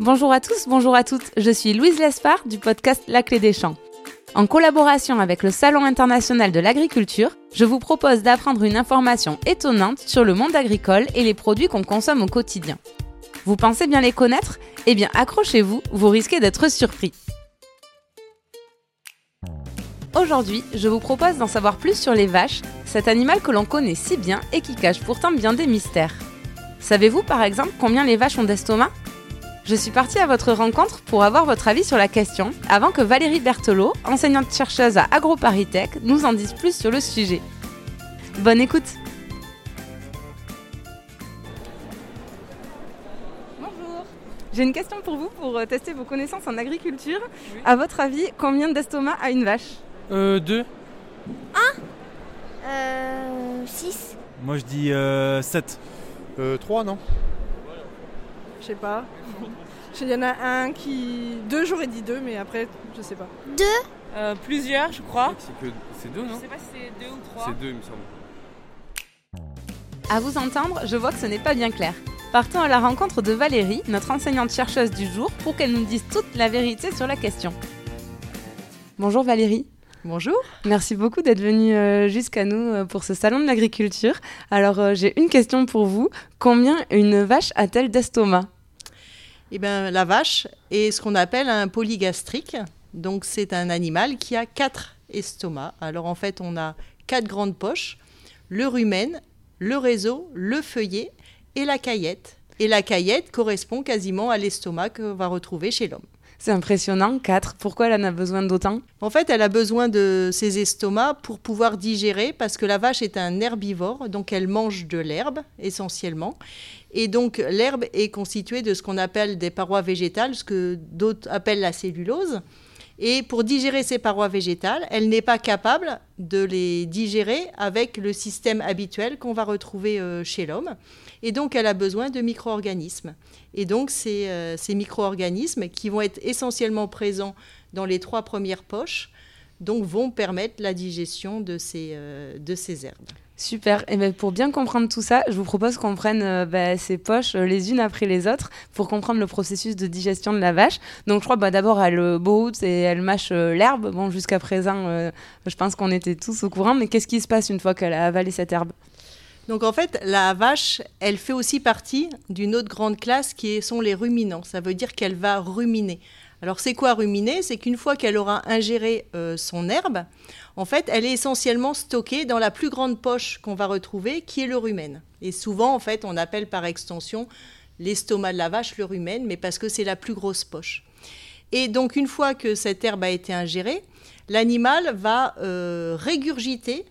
Bonjour à tous, bonjour à toutes. Je suis Louise Lespard du podcast La Clé des Champs. En collaboration avec le Salon international de l'agriculture, je vous propose d'apprendre une information étonnante sur le monde agricole et les produits qu'on consomme au quotidien. Vous pensez bien les connaître? Eh bien accrochez-vous, vous risquez d'être surpris. Aujourd'hui, je vous propose d'en savoir plus sur les vaches, cet animal que l'on connaît si bien et qui cache pourtant bien des mystères. Savez-vous par exemple combien les vaches ont d'estomac? Je suis partie à votre rencontre pour avoir votre avis sur la question, avant que Valérie Berthelot, enseignante chercheuse à AgroParisTech, nous en dise plus sur le sujet. Bonne écoute Bonjour J'ai une question pour vous pour euh, tester vos connaissances en agriculture. À votre avis, combien d'estomac a une vache? Euh, deux. Euh. 6. Moi je dis euh, 7. Euh, 3, non? Je sais pas. Il y en a un qui. Deux, j'aurais dit deux, mais après, je sais pas. 2. Euh, plusieurs, je crois. C'est que c'est 2, non Je sais pas si c'est deux ou trois. C'est 2, il me semble. À vous entendre, je vois que ce n'est pas bien clair. Partons à la rencontre de Valérie, notre enseignante chercheuse du jour, pour qu'elle nous dise toute la vérité sur la question. Bonjour Valérie. Bonjour. Merci beaucoup d'être venue euh, jusqu'à nous euh, pour ce salon de l'agriculture. Alors j'ai une question pour vous. Combien une vache a-t-elle d'estomac? Eh bien, la vache est ce qu'on appelle un polygastrique. Donc, c'est un animal qui a quatre estomacs. Alors, en fait, on a quatre grandes poches le rumen, le réseau, le feuillet et la caillette. Et la caillette correspond quasiment à l'estomac qu'on va retrouver chez l'homme. C'est impressionnant, 4. Pourquoi elle en a besoin d'autant? En fait, elle a besoin de ces estomacs pour pouvoir digérer parce que la vache est un herbivore, donc elle mange de l'herbe essentiellement. Et donc l'herbe est constituée de ce qu'on appelle des parois végétales, ce que d'autres appellent la cellulose. Et pour digérer ces parois végétales, elle n'est pas capable de les digérer avec le système habituel qu'on va retrouver euh, chez l'homme. Et donc, elle a besoin de micro-organismes. Et donc, euh, ces micro-organismes qui vont être essentiellement présents dans les trois premières poches, donc vont permettre la digestion de ces, euh, de ces herbes. Super. Et bien pour bien comprendre tout ça, je vous propose qu'on prenne euh, ces poches euh, les unes après les autres pour comprendre le processus de digestion de la vache. Donc je crois bah, d'abord elle euh, et elle mâche euh, l'herbe. Bon jusqu'à présent, euh, je pense qu'on était tous au courant. Mais qu'est-ce qui se passe une fois qu'elle a avalé cette herbe? Donc en fait, la vache, elle fait aussi partie d'une autre grande classe qui sont les ruminants. Ça veut dire qu'elle va ruminer. Alors c'est quoi ruminer? C'est qu'une fois qu'elle aura ingéré euh, son herbe, en fait, elle est essentiellement stockée dans la plus grande poche qu'on va retrouver, qui est le rumen. Et souvent, en fait, on appelle par extension l'estomac de la vache le rumen, mais parce que c'est la plus grosse poche. Et donc une fois que cette herbe a été ingérée, l'animal va euh, régurgiter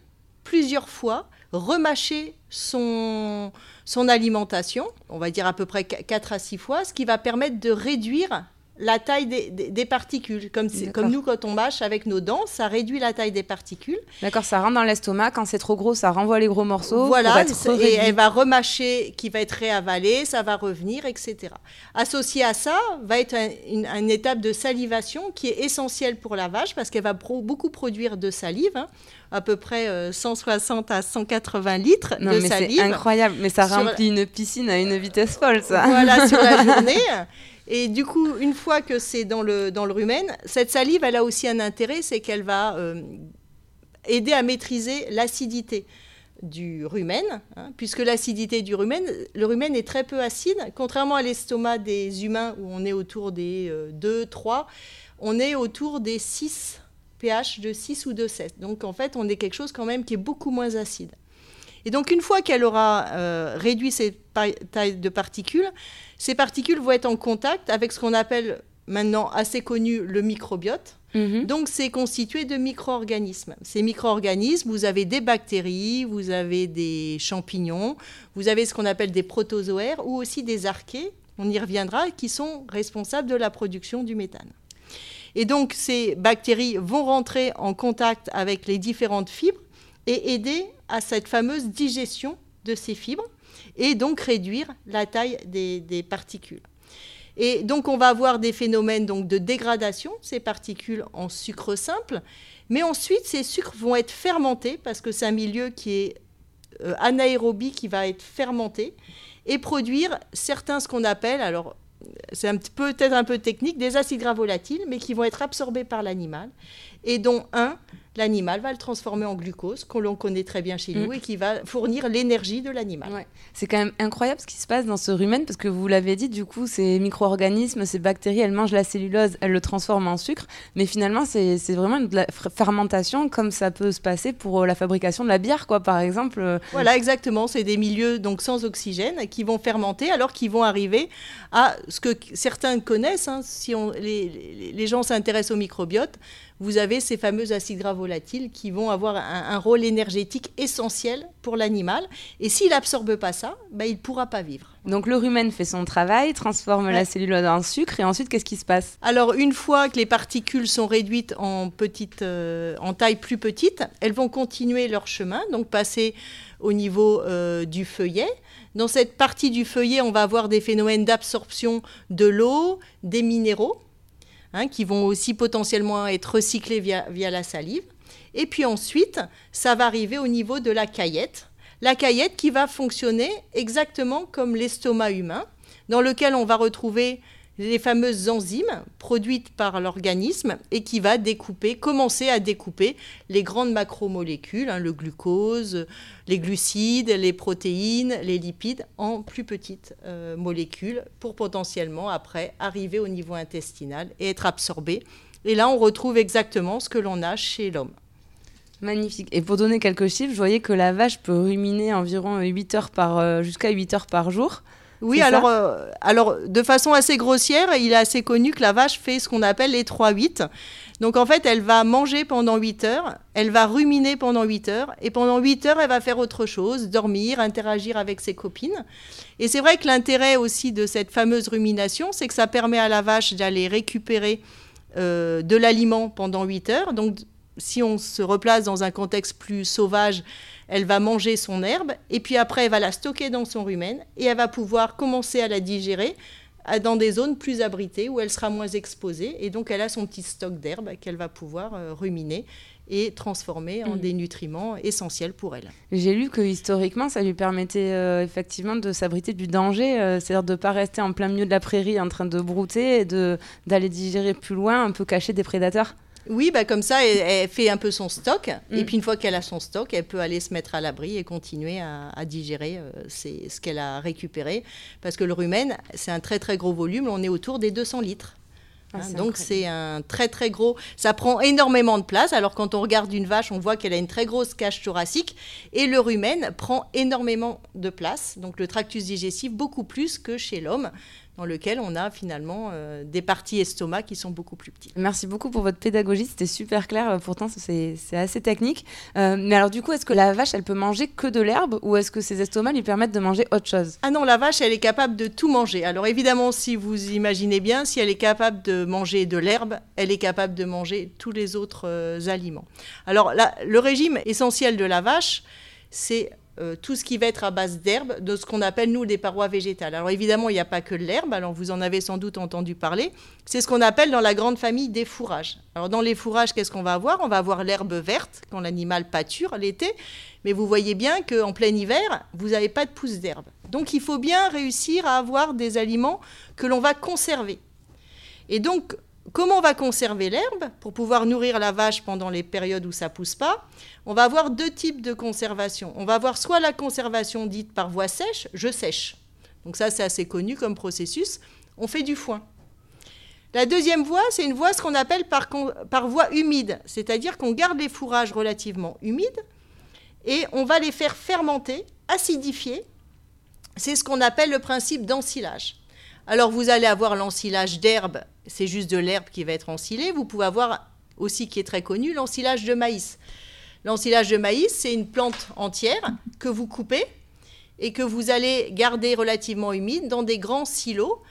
plusieurs fois, remâcher son, son alimentation, on va dire à peu près 4 à 6 fois, ce qui va permettre de réduire la taille des, des- des particules. Comme, nous, quand on mâche avec nos dents, ça réduit la taille des particules. D'accord, ça rentre dans l'estomac. Quand c'est trop gros, ça renvoie les gros morceaux. Voilà, et elle va remâcher, qui va être réavalée, ça va revenir, etc. Associé à ça, va être un- une, une étape de salivation qui est essentielle pour la vache parce qu'elle va pro- beaucoup produire de salive, hein, à peu près euh, 160 à 180 litres Non de mais c'est salive. incroyable. Mais ça Sur- remplit une piscine à une vitesse folle, ça. Voilà, sur la journée. Et du coup, une fois que c'est dans le, dans le rumen, cette salive, elle a aussi un intérêt, c'est qu'elle va euh, aider à maîtriser l'acidité du rumen, hein, puisque l'acidité du rumen, le rumen est très peu acide, contrairement à l'estomac des humains où on est autour des euh, 2, 3, on est autour des 6 pH de 6 ou de 7. Donc en fait, on est quelque chose quand même qui est beaucoup moins acide. Et donc une fois qu'elle aura euh, réduit ses tailles de particules, ces particules vont être en contact avec ce qu'on appelle maintenant assez connu le microbiote. Mhm. Donc c'est constitué de micro-organismes. Ces micro-organismes, vous avez des bactéries, vous avez des champignons, vous avez ce qu'on appelle des protozoaires ou aussi des archées, on y reviendra, qui sont responsables de la production du méthane. Et donc ces bactéries vont rentrer en contact avec les différentes fibres et aider à cette fameuse digestion de ces fibres et donc réduire la taille des, particules. Et donc on va avoir des phénomènes donc, de dégradation ces particules en sucre simple, mais ensuite ces sucres vont être fermentés parce que c'est un milieu qui est euh, anaérobie qui va être fermenté et produire certains ce qu'on appelle alors c'est peut-être un peu technique, des acides gras volatiles, mais qui vont être absorbés par l'animal, et dont un l'animal va le transformer en glucose, qu'on l'on connaît très bien chez nous, Mm. et qui va fournir l'énergie de l'animal. Ouais. C'est quand même incroyable ce qui se passe dans ce rumen parce que vous l'avez dit, du coup, ces micro-organismes, ces bactéries, elles mangent la cellulose, elles le transforment en sucre. Mais finalement, c'est vraiment de la fermentation comme ça peut se passer pour euh, la fabrication de la bière, quoi, par exemple. euh, Voilà, exactement. C'est des milieux donc sans oxygène qui vont fermenter, alors qu'ils vont arriver à ce que certains connaissent. hein, si on, les, les- les gens s'intéressent au microbiote, vous avez ces fameux acides gras volatiles qui vont avoir un, un rôle énergétique essentiel pour l'animal. Et s'il n'absorbe pas ça, ben, il ne pourra pas vivre. Donc le rumen fait son travail, transforme la Ouais. cellulose en sucre, et ensuite, qu'est-ce qui se passe? Alors une fois que les particules sont réduites en, petite, euh, en taille plus petite, elles vont continuer leur chemin, donc passer au niveau euh, du feuillet. Dans cette partie du feuillet, on va avoir des phénomènes d'absorption de l'eau, des minéraux, hein, qui vont aussi potentiellement être recyclés via, via la salive. Et puis ensuite, ça va arriver au niveau de la caillette. La caillette qui va fonctionner exactement comme l'estomac humain, dans lequel on va retrouver les fameuses enzymes produites par l'organisme et qui va découper, commencer à découper les grandes macromolécules, hein, le glucose, les glucides, les protéines, les lipides, en plus petites euh, molécules pour potentiellement après arriver au niveau intestinal et être absorbées. Et là, on retrouve exactement ce que l'on a chez l'homme. Magnifique. Et pour donner quelques chiffres, je voyais que la vache peut ruminer environ 8 heures par, euh, jusqu'à 8 heures par jour. Oui, alors, euh, alors de façon assez grossière, il est assez connu que la vache fait ce qu'on appelle les 3-8. Donc en fait, elle va manger pendant 8 heures, elle va ruminer pendant 8 heures, et pendant 8 heures, elle va faire autre chose, dormir, interagir avec ses copines. Et c'est vrai que l'intérêt aussi de cette fameuse rumination, c'est que ça permet à la vache d'aller récupérer euh, de l'aliment pendant 8 heures. Donc si on se replace dans un contexte plus sauvage, elle va manger son herbe et puis après elle va la stocker dans son rumen et elle va pouvoir commencer à la digérer dans des zones plus abritées où elle sera moins exposée et donc elle a son petit stock d'herbe qu'elle va pouvoir euh, ruminer et transformer en Mhm. des nutriments essentiels pour elle. J'ai lu que historiquement, ça lui permettait euh, effectivement de s'abriter du danger, euh, c'est-à-dire de ne pas rester en plein milieu de la prairie en train de brouter et d'aller digérer plus loin, un peu caché des prédateurs. Oui, bah comme ça, elle, elle fait un peu son stock. Et Mm. puis une fois qu'elle a son stock, elle peut aller se mettre à l'abri et continuer à, à digérer euh, ce qu'elle a récupéré. Parce que le rumen, c'est un très très gros volume. On est autour des 200 litres. Ah, Hein, donc c'est un très très gros. Ça prend énormément de place. Alors quand on regarde une vache, on voit qu'elle a une très grosse cage thoracique et le rumen prend énormément de place. Donc le tractus digestif beaucoup plus que chez l'homme, dans lequel on a finalement euh, des parties estomac qui sont beaucoup plus petites. Merci beaucoup pour votre pédagogie, c'était super clair, euh, pourtant c'est c'est assez technique. Euh, mais alors du coup, est-ce que la vache, elle peut manger que de l'herbe ou est-ce que ses estomacs lui permettent de manger autre chose? Ah non, la vache, elle est capable de tout manger. Alors évidemment, si vous imaginez bien, si elle est capable de manger de l'herbe, elle est capable de manger tous les autres euh, aliments. Alors là, le régime essentiel de la vache, c'est euh, tout ce qui va être à base d'herbe, de ce qu'on appelle nous des parois végétales. Alors évidemment, il n'y a pas que l'herbe, alors vous en avez sans doute entendu parler. C'est ce qu'on appelle dans la grande famille des fourrages. Alors dans les fourrages, qu'est-ce qu'on va avoir? On va avoir l'herbe verte quand l'animal pâture l'été, mais vous voyez bien qu'en plein hiver, vous n'avez pas de pousse d'herbe. Donc il faut bien réussir à avoir des aliments que l'on va conserver. Et donc, comment on va conserver l'herbe pour pouvoir nourrir la vache pendant les périodes où ça pousse pas On va avoir deux types de conservation. On va avoir soit la conservation dite par voie sèche, je sèche. Donc ça, c'est assez connu comme processus. On fait du foin. La deuxième voie, c'est une voie ce qu'on appelle par, par voie humide, c'est-à-dire qu'on garde les fourrages relativement humides et on va les faire fermenter, acidifier. C'est ce qu'on appelle le principe d'ensilage. Alors vous allez avoir l'ensilage d'herbe, c'est juste de l'herbe qui va être ensilée. Vous pouvez avoir aussi, qui est très connu, l'ensilage de maïs. L'ensilage de maïs, c'est une plante entière que vous coupez et que vous allez garder relativement humide dans des grands silos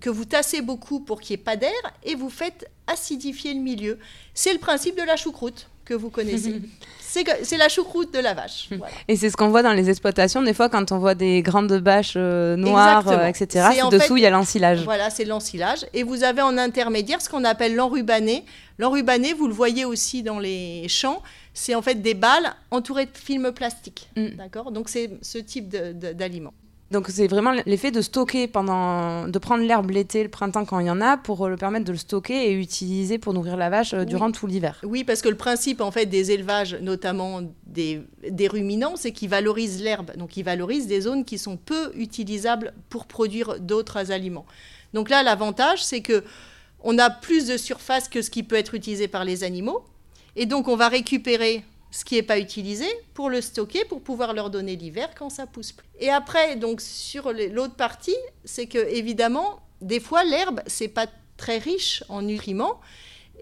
que vous tassez beaucoup pour qu'il n'y ait pas d'air et vous faites acidifier le milieu. C'est le principe de la choucroute que vous connaissez. C'est la choucroute de la vache. Voilà. Et c'est ce qu'on voit dans les exploitations, des fois quand on voit des grandes bâches euh, noires, euh, etc. Dessous, il y a l'ensilage. Voilà, c'est l'ensilage. Et vous avez en intermédiaire ce qu'on appelle l'enrubané. L'enrubané, vous le voyez aussi dans les champs, c'est en fait des balles entourées de films plastiques. Mm. D'accord? Donc c'est ce type de- de- d'aliment. Donc c'est vraiment l'effet de stocker pendant, de prendre l'herbe l'été, le printemps quand il y en a, pour le permettre de le stocker et utiliser pour nourrir la vache euh, durant tout l'hiver. Oui, parce que le principe en fait des élevages, notamment des, des ruminants, c'est qu'ils valorisent l'herbe. Donc ils valorisent des zones qui sont peu utilisables pour produire d'autres aliments. Donc là, l'avantage, c'est que on a plus de surface que ce qui peut être utilisé par les animaux, et donc on va récupérer ce qui n'est pas utilisé pour le stocker, pour pouvoir leur donner l'hiver quand ça pousse plus. Et après, donc sur l'autre partie, c'est que évidemment, des fois l'herbe c'est pas très riche en nutriments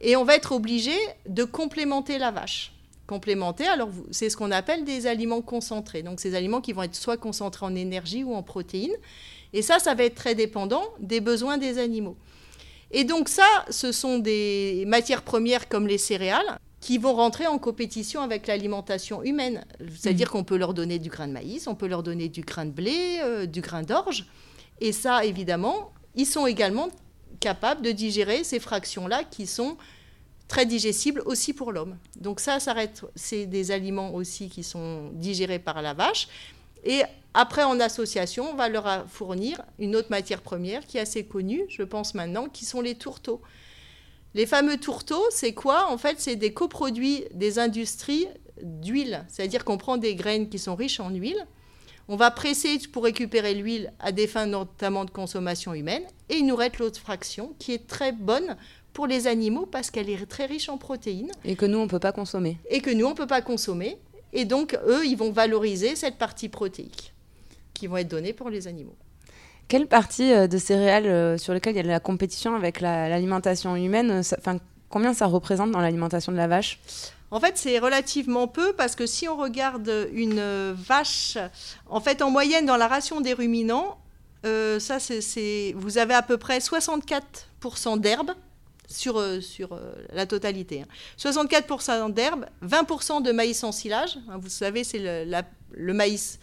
et on va être obligé de complémenter la vache. Complémenter, alors c'est ce qu'on appelle des aliments concentrés. Donc ces aliments qui vont être soit concentrés en énergie ou en protéines. Et ça, ça va être très dépendant des besoins des animaux. Et donc ça, ce sont des matières premières comme les céréales qui vont rentrer en compétition avec l'alimentation humaine. C'est-à-dire mmh. qu'on peut leur donner du grain de maïs, on peut leur donner du grain de blé, euh, du grain d'orge. Et ça, évidemment, ils sont également capables de digérer ces fractions-là qui sont très digestibles aussi pour l'homme. Donc ça, ça c'est des aliments aussi qui sont digérés par la vache. Et après, en association, on va leur fournir une autre matière première qui est assez connue, je pense maintenant, qui sont les tourteaux. Les fameux tourteaux, c'est quoi? En fait, c'est des coproduits des industries d'huile. C'est-à-dire qu'on prend des graines qui sont riches en huile, on va presser pour récupérer l'huile à des fins notamment de consommation humaine, et il nous reste l'autre fraction qui est très bonne pour les animaux parce qu'elle est très riche en protéines. Et que nous, on ne peut pas consommer. Et que nous, on ne peut pas consommer. Et donc, eux, ils vont valoriser cette partie protéique qui vont être données pour les animaux. Quelle partie euh, de céréales euh, sur lesquelles il y a de la compétition avec l'alimentation humaine, euh, enfin, combien ça représente dans l'alimentation de la vache? En fait, c'est relativement peu parce que si on regarde une vache, en fait, en moyenne, dans la ration des ruminants, ça, c'est, vous avez à peu près 64% d'herbe sur, sur la totalité. 64% hein. d'herbe, 20% de maïs en silage. Hein, vous savez, c'est le, le maïs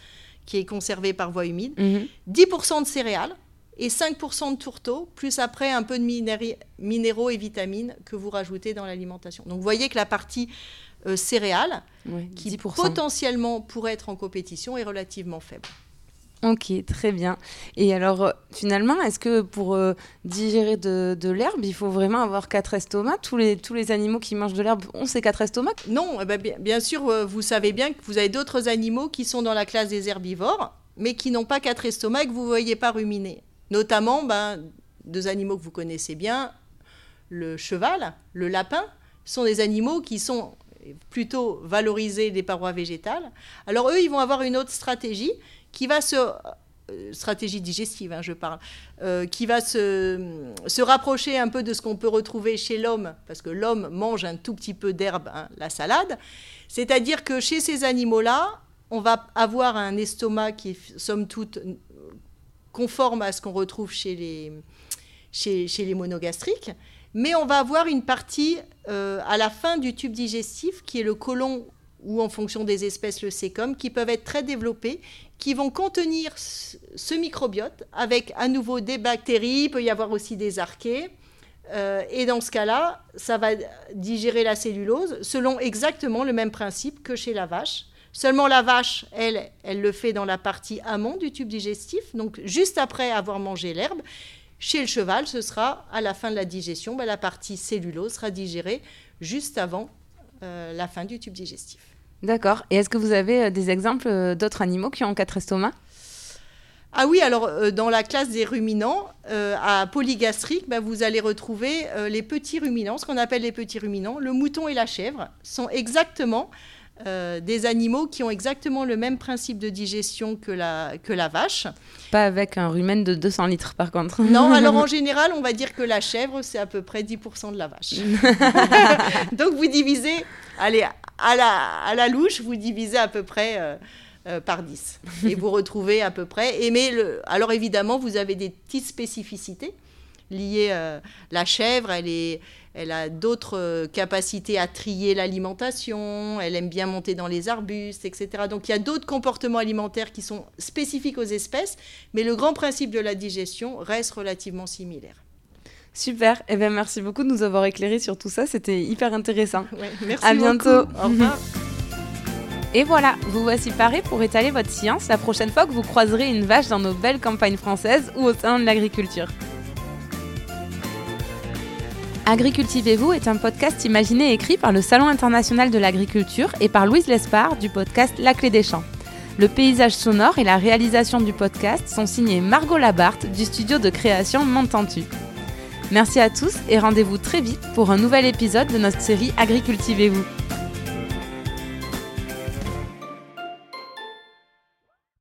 qui est conservé par voie humide, 10% mhm. de céréales et 5% de tourteaux, plus après un peu de minéraux et vitamines que vous rajoutez dans l'alimentation. Donc vous voyez que la partie euh, céréales, qui potentiellement pourrait être en compétition, est relativement faible. Ok, très bien. Et alors, euh, finalement, est-ce que pour euh, digérer de, l'herbe, il faut vraiment avoir quatre estomacs? Tous les, tous les animaux qui mangent de l'herbe ont ces quatre estomacs? Non, eh ben, bien, sûr, euh, vous savez bien que vous avez d'autres animaux qui sont dans la classe des herbivores, mais qui n'ont pas quatre estomacs que vous ne voyez pas ruminer. Notamment, ben, deux animaux que vous connaissez bien, le cheval, le lapin, sont des animaux qui sont plutôt valorisés des parois végétales. Alors eux, ils vont avoir une autre stratégie qui va se euh, stratégie digestive, hein, je parle, euh, qui va se, se, rapprocher un peu de ce qu'on peut retrouver chez l'homme, parce que l'homme mange un tout petit peu d'herbe, hein, la salade. C'est-à-dire que chez ces animaux-là, on va avoir un estomac qui est, somme toute, conforme à ce qu'on retrouve chez les, chez, les monogastriques, mais on va avoir une partie euh, à la fin du tube digestif qui est le côlon ou en fonction des espèces le sécom, qui peuvent être très développés, qui vont contenir ce microbiote avec à nouveau des bactéries, il peut y avoir aussi des archées. Euh, et dans ce cas-là, ça va digérer la cellulose selon exactement le même principe que chez la vache. Seulement la vache, elle, elle le fait dans la partie amont du tube digestif, donc juste après avoir mangé l'herbe. Chez le cheval, ce sera à la fin de la digestion, ben, la partie cellulose sera digérée juste avant euh, la fin du tube digestif. D'accord. Et est-ce que vous avez euh, des exemples euh, d'autres animaux qui ont quatre estomacs? Ah oui, alors euh, dans la classe des ruminants, à polygastrique, bah, vous allez retrouver les petits ruminants, ce qu'on appelle les petits ruminants. Le mouton et la chèvre sont exactement des animaux qui ont exactement le même principe de digestion que la, que la vache. Pas avec un rumen de 200 litres par contre. Non, alors en général, on va dire que la chèvre, c'est à peu près 10% de la vache. Donc vous divisez, allez, à la, à la louche, vous divisez à peu près euh, euh, par 10. Et vous retrouvez à peu près. Et mais le, alors évidemment, vous avez des petites spécificités liées. à euh, la chèvre, elle, est, elle a d'autres capacités à trier l'alimentation, elle aime bien monter dans les arbustes, etc. Donc il y a d'autres comportements alimentaires qui sont spécifiques aux espèces, mais le grand principe de la digestion reste relativement similaire. Super. Eh bien, merci beaucoup de nous avoir éclairé sur tout ça. C'était hyper intéressant. merci à bientôt. Au revoir. Et voilà, vous voici parés pour étaler votre science la prochaine fois que vous croiserez une vache dans nos belles campagnes françaises ou au sein de l'agriculture. Agricultivez-vous est un podcast imaginé et écrit par le Salon international de l'agriculture et par Louise Lespard du podcast La Clé des Champs. Le paysage sonore et la réalisation du podcast sont signés Margot Labarthe du studio de création Montentu. Merci à tous et rendez-vous très vite pour un nouvel épisode de notre série Agricultivez-vous.